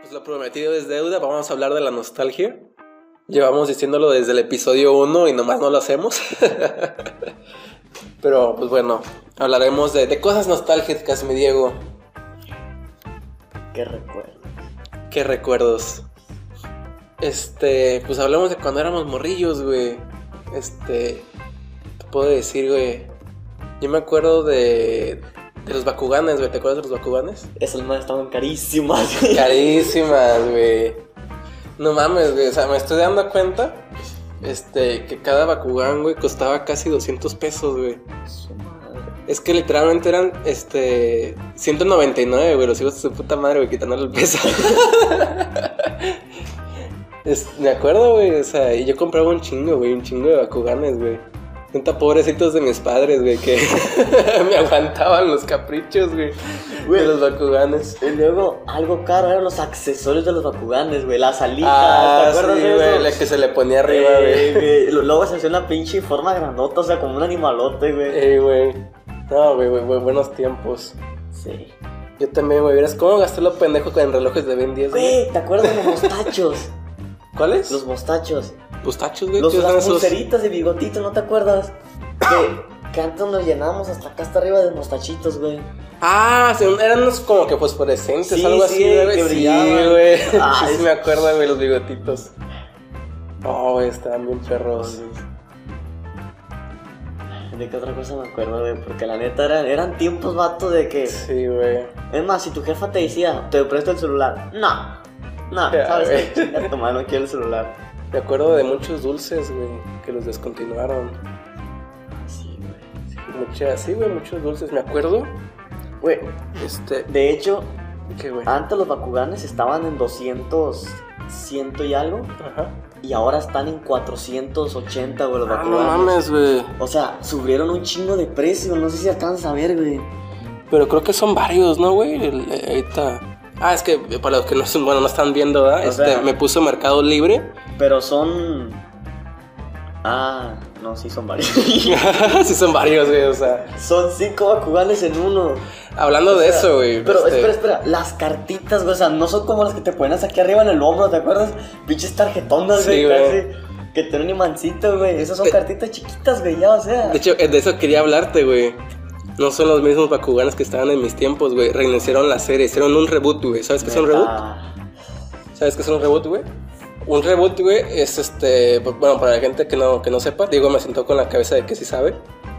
Pues lo prometido es deuda, vamos a hablar de la nostalgia. Llevamos diciéndolo desde el episodio 1 y nomás no lo hacemos. Pero pues bueno, hablaremos de, de cosas nostálgicas, mi Diego. ¿Qué recuerdo? ¿Qué recuerdos? Este, pues hablamos de cuando éramos morrillos, güey. Este, te puedo decir, güey. Yo me acuerdo de, de los Bakuganes, güey. ¿Te acuerdas de los Bakuganes? Esas más estaban carísimas. güey. Carísimas, güey. No mames, güey. O sea, me estoy dando cuenta. Este, que cada Bakugan, güey, costaba casi 200 pesos, güey. Su madre. Es que literalmente eran, este, 199, güey, los hijos de su puta madre, güey, quitándole el peso. Es- me acuerdo, güey, o sea, y yo compraba un chingo, güey, un chingo de Bakuganes, güey. Neta, pobrecitos de mis padres, güey, que me aguantaban los caprichos, güey, de los Bakuganes. Y luego, algo caro eran los accesorios de los Bakuganes, güey. Las alitas, Ah, ¿te acuerdas sí, de güey, eso? la que se le ponía arriba, Eh, güey. Luego se hacía una pinche forma grandota, o sea, como un animalote, güey. Ey, güey. No, güey, güey, güey, buenos tiempos. Sí. Yo también, güey, verás cómo gasté lo pendejo con relojes de Ben 10, güey. Güey, ¿te acuerdas de los mostachos? ¿Cuáles? los mostachos. Pustachos, güey. Los, ¿qué las pulseritas de bigotito, ¿no te acuerdas? Que, que antes nos llenábamos hasta acá, hasta arriba de mostachitos, güey. Ah, sí, eran unos como que fosforescentes, Sí, algo sí, así, güey. que sí, brillaban. güey. Ah, sí, es- me acuerdo, güey, los bigotitos. Oh, güey, estaban bien perros. ¿De qué otra cosa me acuerdo, güey? Porque la neta eran, eran tiempos, vato, de que... Sí, güey. Es más, si tu jefa te decía, te presto el celular. No. No, ¿sabes tu madre, no quiero el celular. Me acuerdo de muchos dulces, güey, que los descontinuaron. Sí, güey. Muchas, sí, güey, muchos dulces. Me acuerdo, Güey, este, de hecho, ¿qué, güey? antes los Bakuganes estaban en 200, ciento y algo. Ajá. Y ahora están en 480, güey, los Ah, no Bakuganes. mames, güey. O sea, subieron un chingo de precio. No sé si alcanzas a ver, güey. Pero creo que son varios, ¿no, güey? Eh, Ahorita. Ah, es que para los que no, bueno, no están viendo, Este, sea- me puso Mercado Libre. Pero son. Ah, no, sí son varios. sí, son varios, güey, o sea. son cinco Bakuganes en uno. Hablando O de eso, güey. Pero este, espera, espera, las cartitas, güey, o sea, no son como las que te ponías aquí arriba en el hombro, ¿te acuerdas? Pinches tarjetonas, Sí, güey. Que tienen un imancito, güey. Esas son Eh, cartitas chiquitas, güey, ya, o sea. De hecho, eh, de eso quería hablarte, güey. No son los mismos Bakuganes que estaban en mis tiempos, güey. Reiniciaron la serie, hicieron un reboot, güey. ¿Sabes qué es un reboot? ¿Sabes qué es un reboot, güey? Un reboot, güey, es este. Bueno, para la gente que no, que no sepa, Diego me sentó con la cabeza de que sí sabe.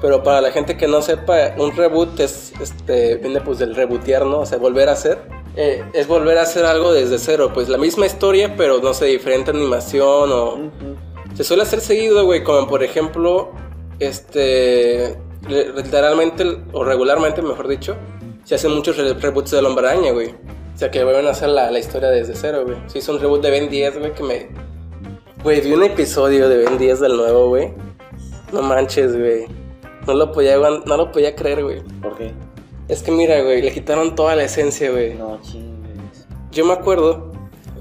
Pero para la gente que no sepa, un reboot es, este, viene pues del rebootear, ¿no? O sea, volver a hacer. Eh, es volver a hacer algo desde cero, pues la misma historia, pero no sé, diferente animación o. Se suele hacer seguido, güey, como por ejemplo, este, literalmente, o regularmente, mejor dicho, se hacen muchos re- reboots de Hombre Araña, güey. O sea, que vuelven a hacer la, la historia desde cero, güey. Se hizo un reboot de Ben 10, güey, que me... Güey, vi un episodio de Ben 10 del nuevo, güey. No manches, güey. No lo podía, no lo podía creer, güey. ¿Por qué? Es que mira, güey, le quitaron toda la esencia, güey. No, chingues. Yo me acuerdo,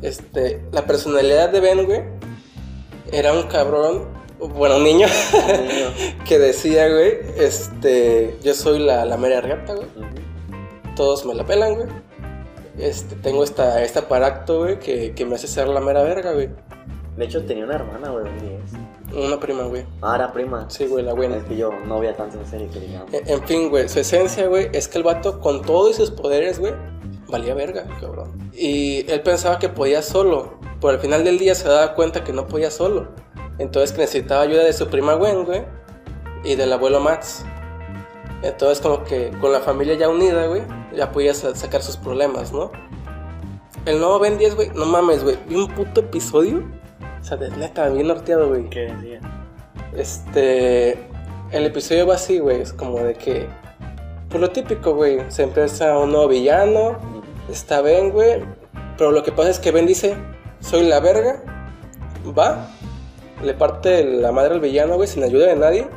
este, la personalidad de Ben, güey, era un cabrón, bueno, un niño, Niño. que decía, güey, este, yo soy la, la mera riata, güey, todos me la pelan, güey. Este, tengo esta, este aparato, güey, que, que me hace ser la mera verga, güey. De hecho, tenía una hermana, güey, Ben 10. Una prima, güey. Ah, era prima. Sí, güey, la buena. Es que yo no veía tanto en serie que digamos. En, en fin, güey, su esencia, güey, es que el vato con todos sus poderes, güey, valía verga, cabrón. Y él pensaba que podía solo, pero al final del día se daba cuenta que no podía solo. Entonces que necesitaba ayuda de su prima Gwen, güey, y del abuelo Max. Entonces como que con la familia ya unida, güey, ya podía sa- sacar sus problemas, ¿no? El nuevo Ben 10, güey, no mames, güey, vi un puto episodio, o sea, de neta, bien norteado, güey. ¿Qué decía? Este. El episodio va así, güey. Es como de que. Pues lo típico, güey. Se empieza un nuevo villano. Está Ben, güey. Pero lo que pasa es que Ben dice: Soy la verga. Va. Le parte la madre al villano, güey, sin ayuda de nadie.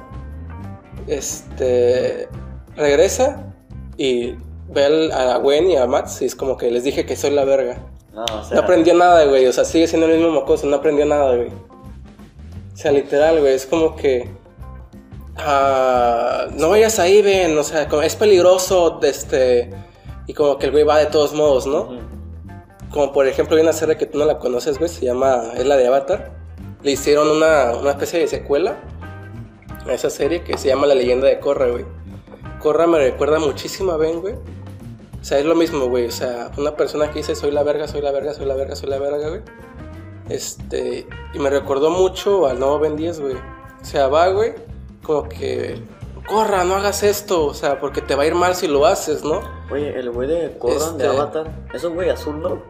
Este. Regresa. Y ve al- a Gwen y a Max. Y es como que les dije que soy la verga. No, o sea. No aprendió nada, güey. O sea, sigue siendo el mismo mocoso. No aprendió nada, güey. O sea, literal, güey. Es como que. ah, no vayas ahí, ven. O sea, es peligroso. Este. Y como que el güey va de todos modos, ¿no? Como por ejemplo hay una serie que tú no la conoces, güey, se llama, es la de Avatar. Le hicieron una, una especie de secuela a esa serie que se llama La leyenda de Korra, güey. Korra me recuerda muchísimo a Ben, güey. O sea, es lo mismo, güey. O sea, una persona que dice soy la verga, soy la verga, soy la verga, soy la verga, güey. Este, y me recordó mucho al nuevo Ben 10, güey. O sea, va, güey, como que corra, no hagas esto, o sea, porque te va a ir mal si lo haces, ¿no? Oye, el güey de Corran de Este- Avatar, es un güey azul, ¿no?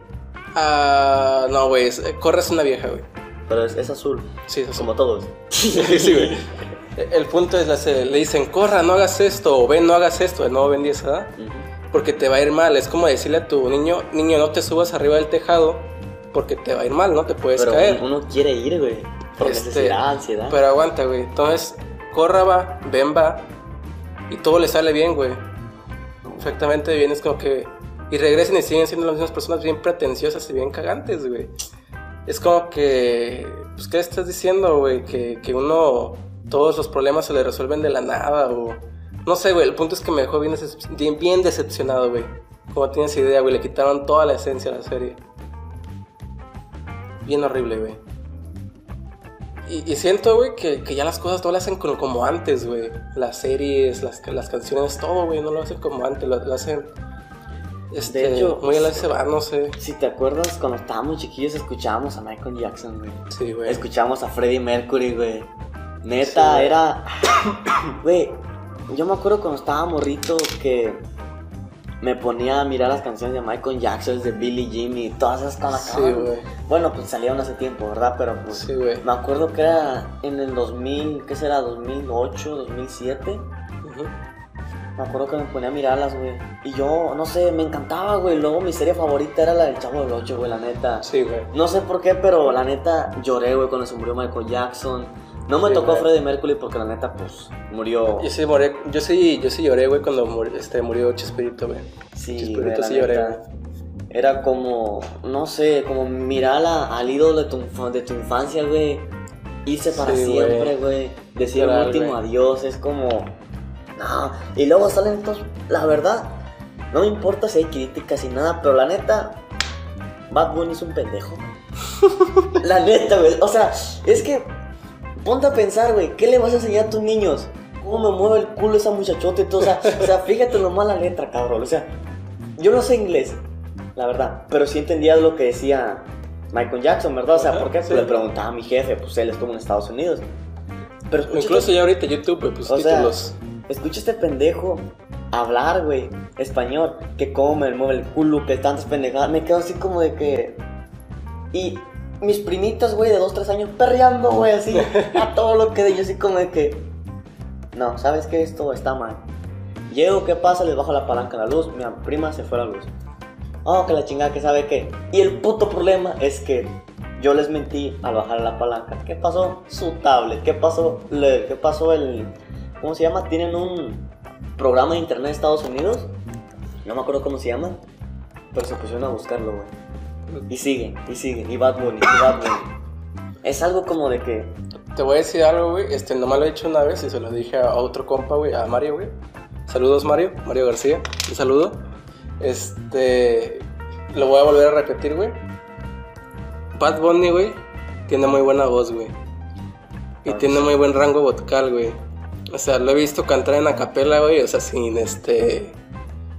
Ah, no, güey, Corra es una vieja, güey. Pero es, es azul, Sí, es así. como todos. sí, sí, güey. El punto es, le dicen, corra, no hagas esto, o ven, no hagas esto, nuevo Ben 10, ¿verdad? Ujú. Porque te va a ir mal. Es como decirle a tu niño, niño, no te subas arriba del tejado porque te va a ir mal, ¿no? Te puedes Pero caer. uno quiere ir, güey. Por Este, necesidad, ansiedad. Pero aguanta, güey. Entonces, corra va, ven va. Y todo le sale bien, güey. Perfectamente bien. Es como que. Y regresan y siguen siendo las mismas personas bien pretenciosas y bien cagantes, güey. Es como que. Pues, ¿qué estás diciendo, güey? Que, que uno. Todos los problemas se le resuelven de la nada, o. No sé, güey. El punto es que me dejó bien, bien, decepcionado, güey. Como tienes idea, güey. Le quitaron toda la esencia a la serie. Bien horrible, güey. Y, siento, güey, que, que ya las cosas todo lo hacen como, como antes, güey. Las series, las, las canciones, todo, güey, no lo hacen como antes, lo, lo hacen. Este, De hecho, muy a la se va, no sé. Si te acuerdas, cuando estábamos chiquillos escuchábamos a Michael Jackson, güey. Sí, güey. Escuchábamos a Freddie Mercury, güey. Neta, Sí. era. Güey, yo me acuerdo cuando estaba morrito que me ponía a mirar las canciones de Michael Jackson, de Billie Jean y todas esas cosas. Sí, güey. Bueno, pues salieron hace tiempo, ¿verdad? Pero pues. Sí, güey. Me acuerdo que era en el 2000, ¿qué será? 2008, 2007. Ujú. Me acuerdo que me ponía a mirarlas, güey. Y yo, no sé, me encantaba, güey. Luego mi serie favorita era la del Chavo del Ocho, güey, la neta. Sí, güey. No sé por qué, pero la neta lloré, güey, cuando se murió Michael Jackson. No me Sí, tocó güey. Freddie Mercury porque la neta, pues, murió. Yo sí, moré, yo sí, yo sí lloré, güey, cuando murió, este, murió Chespirito, güey. Sí, Chespirito güey, sí lloré, neta. Era como, no sé, como mirar a- al ídolo de tu, de tu infancia, güey. Irse para Sí, siempre, güey. Decir el último güey. adiós, es como. No. Y luego salen estos. La verdad, no me importa si hay críticas y nada, pero la neta, Bad Bunny es un pendejo. la neta, güey. O sea, es que. Ponte a pensar, güey, ¿qué le vas a enseñar a tus niños? ¿Cómo me mueve el culo esa muchachota y todo? O sea, o sea, fíjate nomás la letra, cabrón. O sea, yo no sé inglés, la verdad, pero sí entendía lo que decía Michael Jackson, ¿verdad? O sea, Ajá, ¿por qué? sí. Pues le preguntaba a mi jefe, pues él estuvo en Estados Unidos. Pero escucha, Incluso ya ahorita YouTube, pues O sea, títulos. Escucha este pendejo hablar, güey, español, que come, mueve el culo, que tantas pendejadas. Me quedo así como de que. Y mis primitas, güey, de 2, 3 años, perreando, güey, así, a todo lo que de yo, así como de que. No, ¿sabes qué? Esto está mal. Llego, ¿qué pasa? Les bajo la palanca a la luz. Mi prima se fue a la luz. Oh, que la chingada, que sabe qué. Y el puto problema es que yo les mentí al bajar la palanca. ¿Qué pasó? Su tablet. ¿Qué pasó? Le- ¿Qué pasó el. ¿Cómo se llama? Tienen un programa de internet de Estados Unidos. No me acuerdo cómo se llama. Pero se pusieron a buscarlo, güey. Y siguen, y siguen. Y Bad Bunny, y Bad Bunny. Es algo como de que. Te voy a decir algo, güey. Este, nomás lo he dicho una vez y se lo dije a otro compa, güey, a Mario, güey. Saludos, Mario. Mario García. Un saludo. Este. Lo voy a volver a repetir, güey. Bad Bunny, güey, tiene muy buena voz, güey. Y Ah, tiene muy buen rango vocal, güey. O sea, lo he visto cantar en acapella, güey. O sea, sin este.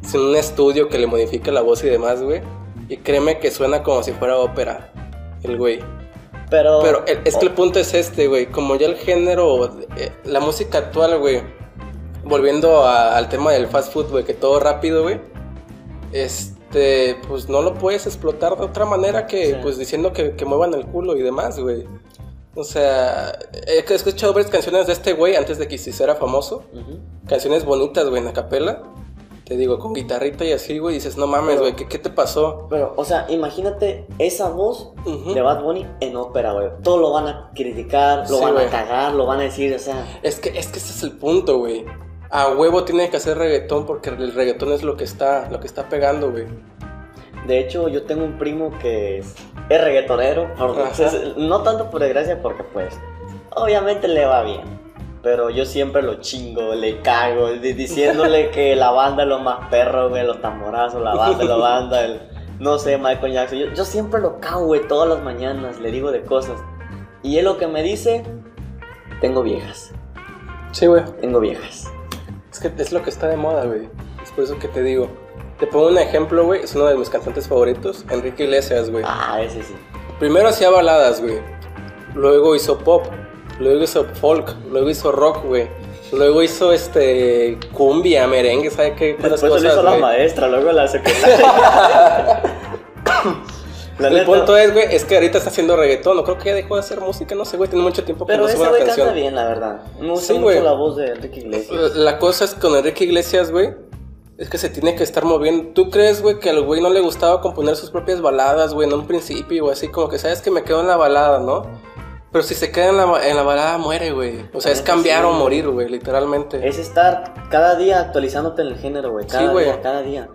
Sin un estudio que le modifique la voz y demás, güey. Y créeme que suena como si fuera ópera. El güey. Pero. Pero el- es que el punto es este, güey. Como ya el género, eh, la música actual, güey. Volviendo a- al tema del fast food, güey, que todo rápido, güey. Este, pues no lo puedes explotar de otra manera que, Sí. pues diciendo que, que muevan el culo y demás, güey. O sea, he escuchado varias canciones de este güey antes de que se hiciera famoso. Canciones bonitas, güey, en la capela. Te digo, con guitarrita y así, güey. Dices, no mames, güey, ¿qué, ¿qué te pasó? Pero, o sea, imagínate esa voz de Bad Bunny en ópera, güey. Todo lo van a criticar, lo Sí, van a cagar, lo van a decir, o sea. Es que, es que ese es el punto, güey. A huevo tiene que hacer reggaetón porque el reggaetón es lo que está, lo que está pegando, güey. De hecho, yo tengo un primo que es, es reggaetonero. por- Ajá. es- no tanto por desgracia, porque pues, obviamente le va bien. Pero yo siempre lo chingo, le cago, di- diciéndole que la banda es lo más perro, güey, los tamborazos, la banda, la banda, el, no sé, Michael Jackson. Yo, yo siempre lo cago, güey, todas las mañanas, le digo de cosas. Y él lo que me dice, tengo viejas, Sí, güey. tengo viejas. Es que es lo que está de moda, güey. Es por eso que te digo. Te pongo un ejemplo, güey. Es uno de mis cantantes favoritos, Enrique Iglesias, güey. Ah, ese sí. Primero hacía baladas, güey. Luego hizo pop. Luego hizo folk. Luego hizo rock, güey. Luego hizo este cumbia, merengue, ¿sabe qué? Después lo hizo la maestra, luego la secretaria. La El neta. punto es, güey, es que ahorita está haciendo reggaetón. No creo que ya dejó de hacer música, no sé, güey. Tiene mucho tiempo que Pero no ese sube güey una canta canción. bien, la verdad. Me gusta Sí, mucho la voz de Enrique Iglesias. La cosa es con Enrique Iglesias, güey. Es que se tiene que estar moviendo. ¿Tú crees, güey, que al güey no le gustaba componer sus propias baladas, güey, en un principio, o así como que sabes que me quedo en la balada, ¿no? Pero si se queda en la, en la balada, muere, güey. O sea, es cambiar sí, o güey. morir, güey, literalmente. Es estar cada día actualizándote en el género, güey. Cada Sí, güey. día, cada día.